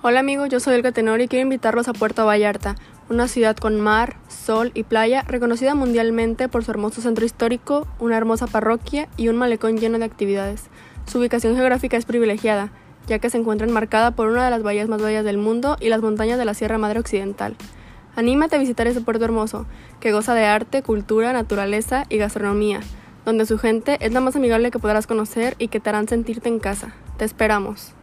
Hola amigos, yo soy Elga Tenor y quiero invitarlos a Puerto Vallarta, una ciudad con mar, sol y playa reconocida mundialmente por su hermoso centro histórico, una hermosa parroquia y un malecón lleno de actividades. Su ubicación geográfica es privilegiada, ya que se encuentra enmarcada por una de las bahías más bellas del mundo y las montañas de la Sierra Madre Occidental. Anímate a visitar ese puerto hermoso, que goza de arte, cultura, naturaleza y gastronomía, donde su gente es la más amigable que podrás conocer y que te harán sentirte en casa. Te esperamos.